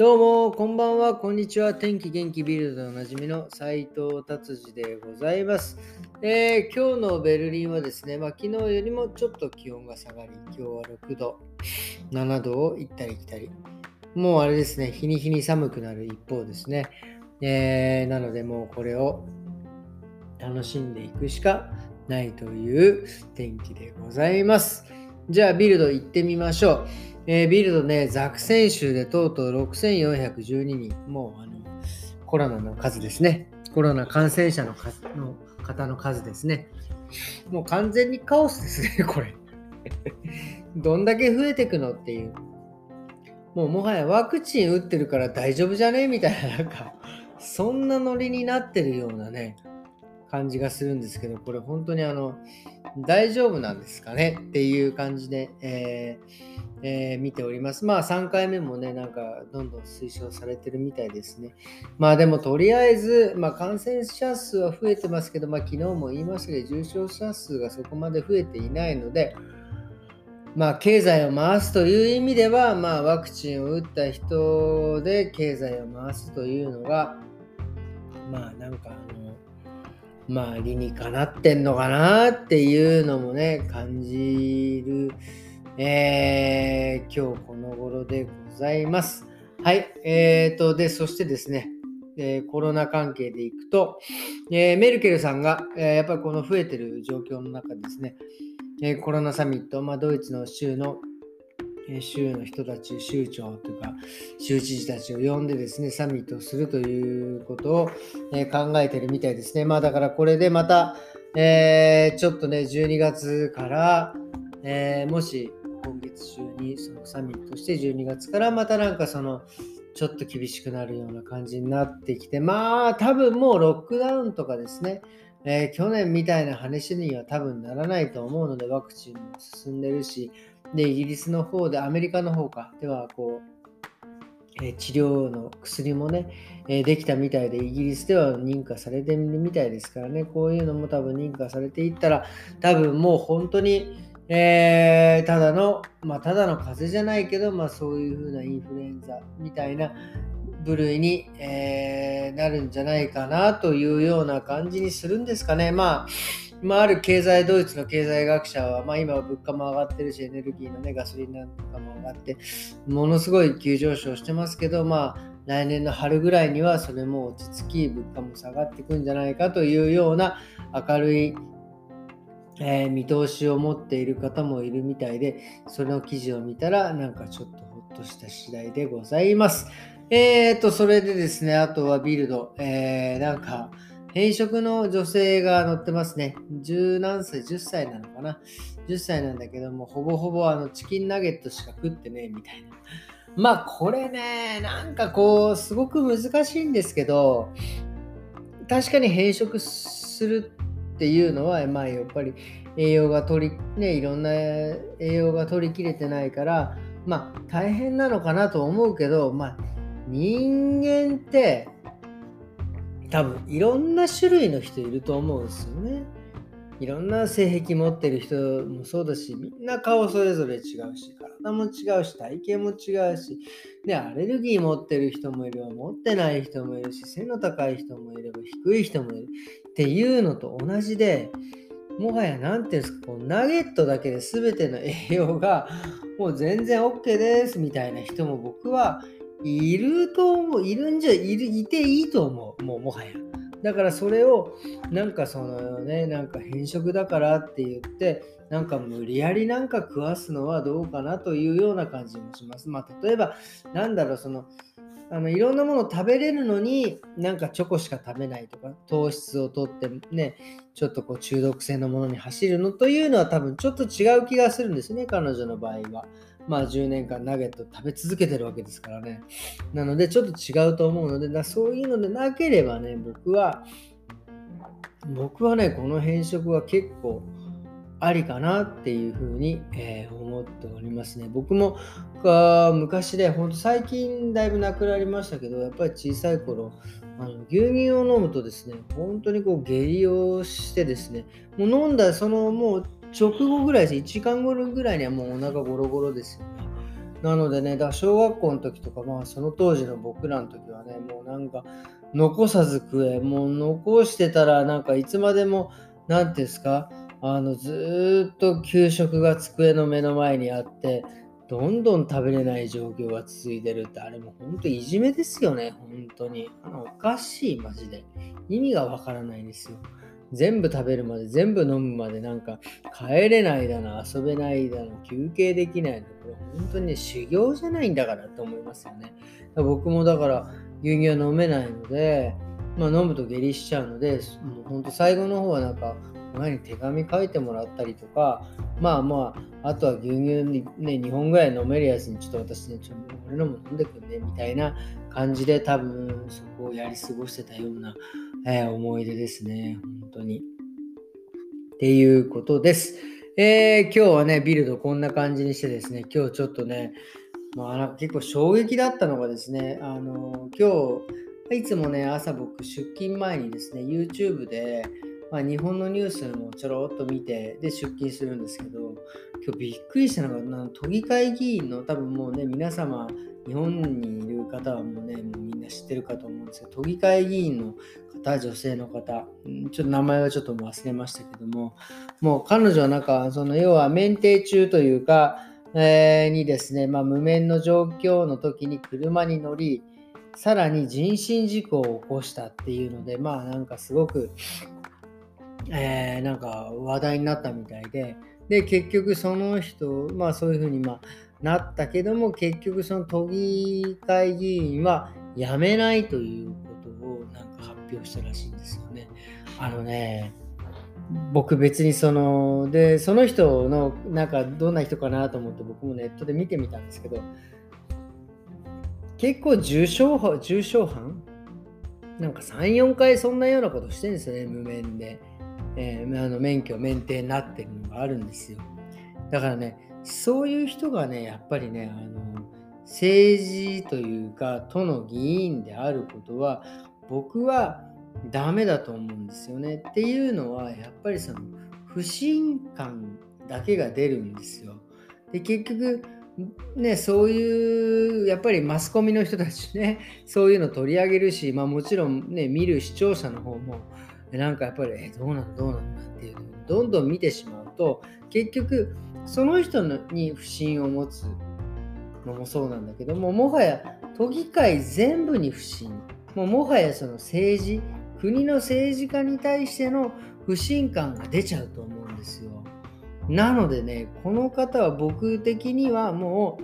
どうも、こんばんは、こんにちは。天気元気ビルドでおなじみの斉藤達治でございます。えー、今日のベルリンはですね、まあ、昨日よりもちょっと気温が下がり、今日は6度、7度を行ったり来たり。もうあれですね、日に日に寒くなる一方ですね。えー、なのでもうこれを楽しんでいくしかないという天気でございます。じゃあビルド行ってみましょう。えー、ビルドね、ザク選手でとうとう6412人、もうあのコロナの数ですね。コロナ感染者の数の方の数ですね。もう完全にカオスですね、これ。どんだけ増えていくのっていう。もうもはやワクチン打ってるから大丈夫じゃね？みたいな、なんか、そんなノリになってるようなね、感じがするんですけど、これ本当にあの、大丈夫なんですかね？っていう感じで、えーえー、見ております。まあ3回目もね、なんかどんどん推奨されてるみたいですね。まあでもとりあえず、まあ、感染者数は増えてますけど、まあ昨日も言いましたけど、重症者数がそこまで増えていないので、まあ経済を回すという意味では、まあワクチンを打った人で経済を回すというのが、まあなんかあの、まあ理にかなってんのかなっていうのもね、感じる、えー、今日この頃でございます。はい。えーと、で、そしてですね、えー、コロナ関係でいくと、えー、メルケルさんが、えー、やっぱりこの増えてる状況の中ですね、えコロナサミット、まあ、ドイツの州の州の人たち、州長というか、州知事たちを呼んでですね、サミットをするということを、え考えてるみたいですね。まあだからこれでまた、えー、ちょっとね、12月から、えー、もし今月中にそのサミットして12月からまたなんかそのちょっと厳しくなるような感じになってきて、まあ多分もうロックダウンとかですね、えー、去年みたいな話には多分ならないと思うので、ワクチンも進んでるし、で、イギリスの方で、アメリカの方か、では、こう、え治療の薬もね、えできたみたいで、イギリスでは認可されてるみたいですからね、こういうのも多分認可されていったら、多分もう本当に、えー、ただの、まあ、ただの風邪じゃないけど、まあ、そういう風なインフルエンザみたいな部類に、えー、なるんじゃないかなというような感じにするんですかね。まあまあ、ある経済、ドイツの経済学者は、まあ、今は物価も上がってるし、エネルギーのね、ガソリンなんかも上がって、ものすごい急上昇してますけど、まあ、来年の春ぐらいにはそれも落ち着き、物価も下がっていくんじゃないかというような明るい、えー、見通しを持っている方もいるみたいで、その記事を見たら、なんかちょっとほっとした次第でございます。えーと、それでですね、あとはビルド、えー、なんか、変色の女性が乗ってますね。十何歳、10歳なのかな。10歳なんだけども、ほぼほぼあのチキンナゲットしか食ってねえみたいな。まあこれね、なんかこう、すごく難しいんですけど、確かに変色するっていうのは、まあやっぱり栄養が取り、ね、いろんな栄養が取りきれてないから、まあ大変なのかなと思うけど、まあ人間って多分いろんな種類の人いると思うんですよね。いろんな性癖持ってる人もそうだし、みんな顔それぞれ違うし、体も違うし、体型も違うし、で、アレルギー持ってる人もいれば、持ってない人もいるし、背の高い人もいれば、低い人もいるっていうのと同じで、もはや何ていうんですか、こうナゲットだけで全ての栄養がもう全然 OK ですみたいな人も僕はいると思う、いるんじゃ、いる、いていいと思う、もうもはや。だからそれを、なんかそのね、なんか変色だからって言って、なんか無理やりなんか食わすのはどうかなというような感じもします。まあ、例えば、なんだろう、その、あのいろんなもの食べれるのになんかチョコしか食べないとか糖質をとってねちょっとこう中毒性のものに走るのというのは多分ちょっと違う気がするんですね彼女の場合は。まあ10年間ナゲット食べ続けてるわけですからね。なのでちょっと違うと思うので、だそういうのでなければね、僕は、僕はね、この変色は結構ありかなっていうふうに、えー、思っておりますね。僕も昔で、ほんと最近だいぶなくなりましたけど、やっぱり小さい頃、あの牛乳を飲むとですね、本当にこう下痢をしてですね、もう飲んだそのもう直後ぐらいです。1時間後ぐらいにはもうお腹ゴロゴロですよね。なのでね、だ小学校の時とか、まあその当時の僕らの時はね、もうなんか残さず食え、もう残してたらなんかいつまでも、何ていうんですか、あのずっと給食が机の目の前にあって、どんどん食べれない状況が続いてるって、あれも本当いじめですよね、本当に。あのおかしい、マジで。意味がわからないんですよ。全部食べるまで、全部飲むまで、なんか帰れないだの、遊べないだの、休憩できないの、これ本当にね、修行じゃないんだからと思いますよね。僕もだから牛乳は飲めないので、まあ、飲むと下痢しちゃうので、もう本当最後の方はなんか、親に手紙書いてもらったりとか、まあまあ、あとは牛乳にね、2本ぐらい飲めるやつにちょっと私ね、ちょっと俺のも飲んでくんね、みたいな感じで多分そこをやり過ごしてたような、えー、思い出ですね、本当に。っていうことです。えー、今日はね、ビルドこんな感じにしてですね、今日ちょっとね、まあ、結構衝撃だったのがですね、あの今日、いつもね、朝僕出勤前にですね、YouTube で、まあ、日本のニュースもちょろっと見て、で、出勤するんですけど、今日びっくりしたのが、都議会議員の多分もうね、皆様、日本にいる方はもうね、もうみんな知ってるかと思うんですけど、都議会議員の方、女性の方、ちょっと名前はちょっと忘れましたけども、もう彼女はなんか、その要は免停中というか、えー、にですね、まあ、無免の状況の時に車に乗り、さらに人身事故を起こしたっていうので、まあなんかすごくえー、なんか話題になったみたいで、で、結局その人、まあそういうふうに、まあ、なったけども、結局その都議会議員は辞めないという表したらしいんですよね。あのね、僕別にその、で、その人のなんかどんな人かなと思って僕もネットで見てみたんですけど、結構重症重症犯なんか3、4回そんなようなことしてるんですよね、無免で。えー、あの免許免停になってるのがあるんですよ。だからね、そういう人がね、やっぱりね、あの政治というか、都の議員であることは、僕はダメだと思うんですよね。っていうのは、やっぱりその不信感だけが出るんですよ。で、結局、ね、そういうやっぱりマスコミの人たちねそういうの取り上げるし、まあ、もちろんね見る視聴者の方もなんかやっぱり、え、どうなんどうなんだっていうのをどんどん見てしまうと、結局、その人に不信を持つのもそうなんだけども、もはや都議会全部に不信、もうもはやその政治、国の政治家に対しての不信感が出ちゃうと思うんですよ。なのでね、この方は僕的にはも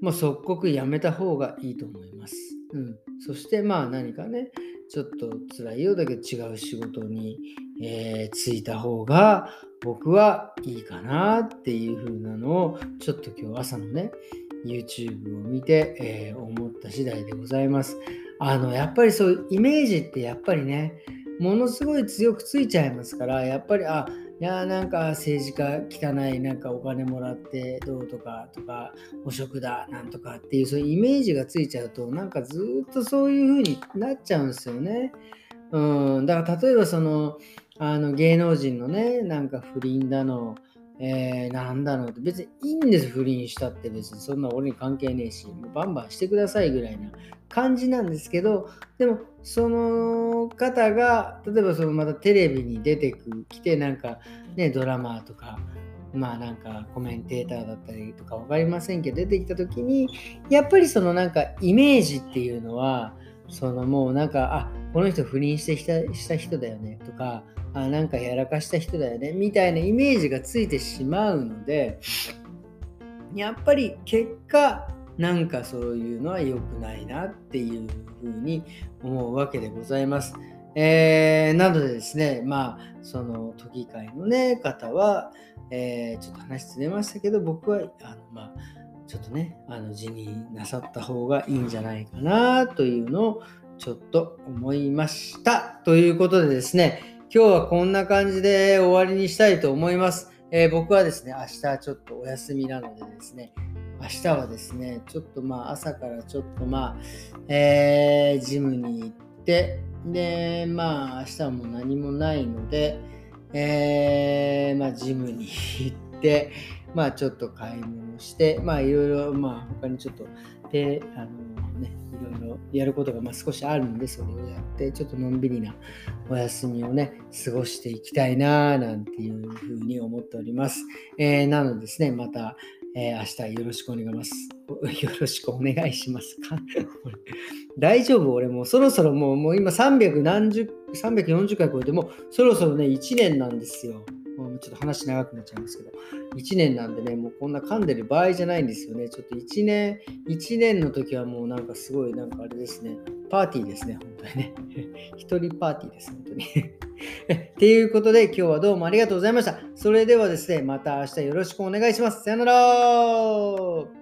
う、もう即刻やめた方がいいと思います。うん。そしてまあ何かね、ちょっと辛いようだけど違う仕事に、えー、就いた方が僕はいいかなっていう風なのをちょっと今日朝のね YouTube を見て、えー、思った次第でございます。あのやっぱりそうイメージってやっぱりねものすごい強くついちゃいますからやっぱりあいやなんか政治家汚いなんかお金もらってどうとかとか汚職だなんとかっていうそういうイメージがついちゃうとなんかずっとそういう風になっちゃうんですよね。うん、だから例えばそのあの芸能人のねなんか不倫だのえー、なんだろうって別にいいんです不倫したって別にそんな俺に関係ねえし。もうバンバンしてくださいぐらいな感じなんですけどでもその方が例えばそのまたテレビに出てく来てなんかねドラマとかまあなんかコメンテーターだったりとか分かりませんけど出てきた時にやっぱりそのなんかイメージっていうのはそのもうなんかあこの人不倫してした人だよねとかあなんかやらかした人だよねみたいなイメージがついてしまうのでやっぱり結果なんかそういうのは良くないなっていうふうに思うわけでございます。えー、なのでですね、まあ、その都議会の、ね、方は、えー、ちょっと話ずれましたけど、僕は、あのまあ、ちょっとね、あの辞任なさった方がいいんじゃないかなというのをちょっと思いました。ということでですね、今日はこんな感じで終わりにしたいと思います。えー、僕はですね、明日ちょっとお休みなのでですね、明日はですね、ちょっとまあ朝からちょっとまあ、えー、ジムに行って、で、まあ明日はもう何もないので、えー、まあジムに行って、まあちょっと買い物して、まあいろいろ、まあ他にちょっと、で、あのね、いろいろやることがまあ少しあるんで、それをやって、ちょっとのんびりなお休みをね、過ごしていきたいな、なんていうふうに思っております。えー、なのでですね、また、えー、明日よろしくお願いします。よろしくお願いしますか？大丈夫？俺もうそろそろもうもう今300何十、340回超えてもうそろそろね1年なんですよ。ちょっと話長くなっちゃいますけど、1年なんでね、もうこんな噛んでる場合じゃないんですよね。ちょっと1年、1年の時はもうなんかすごいなんかあれですね、パーティーですね、本当にね。一人パーティーです、本当に。っていうことで今日はどうもありがとうございました。それではですね、また明日よろしくお願いします。さよなら